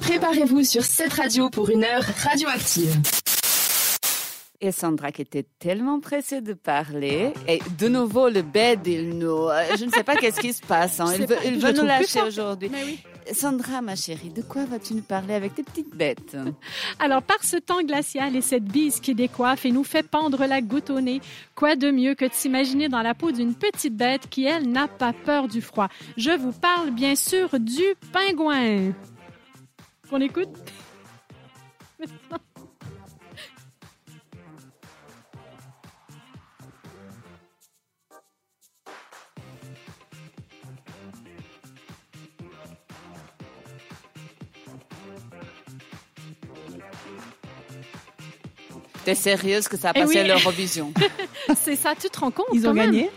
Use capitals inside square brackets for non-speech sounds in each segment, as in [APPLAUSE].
Préparez-vous sur cette radio pour une heure radioactive. Et Sandra qui était tellement pressée de parler. Et de nouveau, le bed, il nous... euh, Je ne sais pas qu'est-ce qui se passe. hein. Il veut, il nous lâcher aujourd'hui. Mais oui. Sandra, ma chérie, de quoi vas-tu nous parler avec tes petites bêtes? Alors, par ce temps glacial et cette bise qui décoiffe et nous fait pendre la goutte au nez, quoi de mieux que de s'imaginer dans la peau d'une petite bête qui, elle, n'a pas peur du froid? Je vous parle bien sûr du pingouin. Qu'on écoute? [LAUGHS] T'es sérieuse que ça a Eh passé oui. l'Eurovision [LAUGHS] C'est ça, tu te rends compte? Ils ont même? gagné?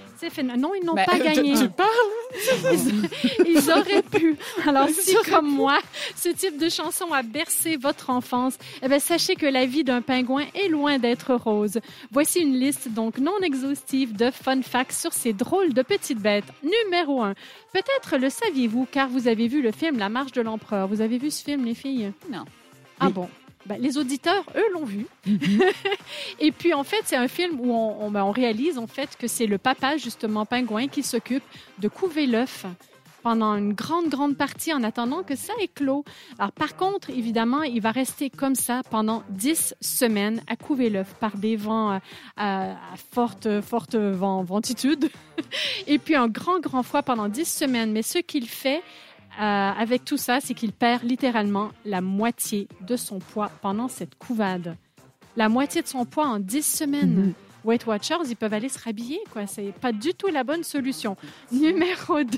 Non, ils n'ont Mais, pas gagné. tu- tu Ils auraient pu. Alors, [LAUGHS] si comme moi, ce type de chanson a bercé votre enfance, eh bien, sachez que la vie d'un pingouin est loin d'être rose. Voici une liste donc non exhaustive de fun facts sur ces drôles de petites bêtes. Numéro 1. Peut-être le saviez-vous car vous avez vu le film La Marche de l'Empereur. Vous avez vu ce film, les filles? Non. Ah Oui. bon? Ben, les auditeurs, eux, l'ont vu. [LAUGHS] Et puis, en fait, c'est un film où on, on- ben, on réalise, en fait, que c'est le papa, justement, pingouin, qui s'occupe de couver l'œuf pendant une grande, grande partie en attendant que ça éclot. Alors, par contre, évidemment, il va rester comme ça pendant 10 semaines à couver l'œuf par des vents euh, à, à forte, forte vent, ventitude. [LAUGHS] Et puis, un grand, grand froid pendant 10 semaines. Mais ce qu'il fait, euh, avec tout ça, c'est qu'il perd littéralement la moitié de son poids pendant cette couvade. La moitié de son poids en 10 semaines. Weight Watchers, ils peuvent aller se rhabiller, quoi. C'est pas du tout la bonne solution. Numéro 2,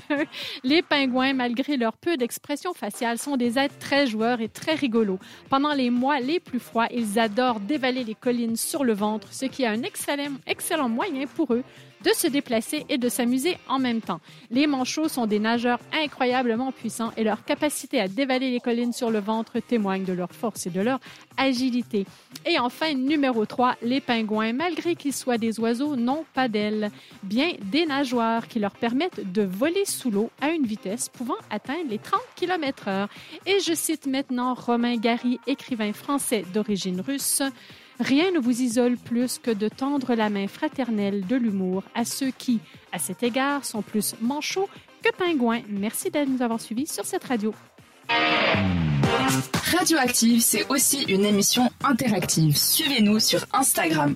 les pingouins, malgré leur peu d'expression faciale, sont des êtres très joueurs et très rigolos. Pendant les mois les plus froids, ils adorent dévaler les collines sur le ventre, ce qui est un excellent, excellent moyen pour eux de se déplacer et de s'amuser en même temps. Les manchots sont des nageurs incroyablement puissants et leur capacité à dévaler les collines sur le ventre témoigne de leur force et de leur agilité. Et enfin, numéro 3, les pingouins, malgré qu'ils soient des oiseaux, n'ont pas d'ailes, bien des nageoires qui leur permettent de voler sous l'eau à une vitesse pouvant atteindre les 30 km heure. Et je cite maintenant Romain Gary, écrivain français d'origine russe. Rien ne vous isole plus que de tendre la main fraternelle de l'humour à ceux qui, à cet égard, sont plus manchots que pingouins. Merci de nous avoir suivis sur cette radio. Radioactive, c'est aussi une émission interactive. Suivez-nous sur Instagram.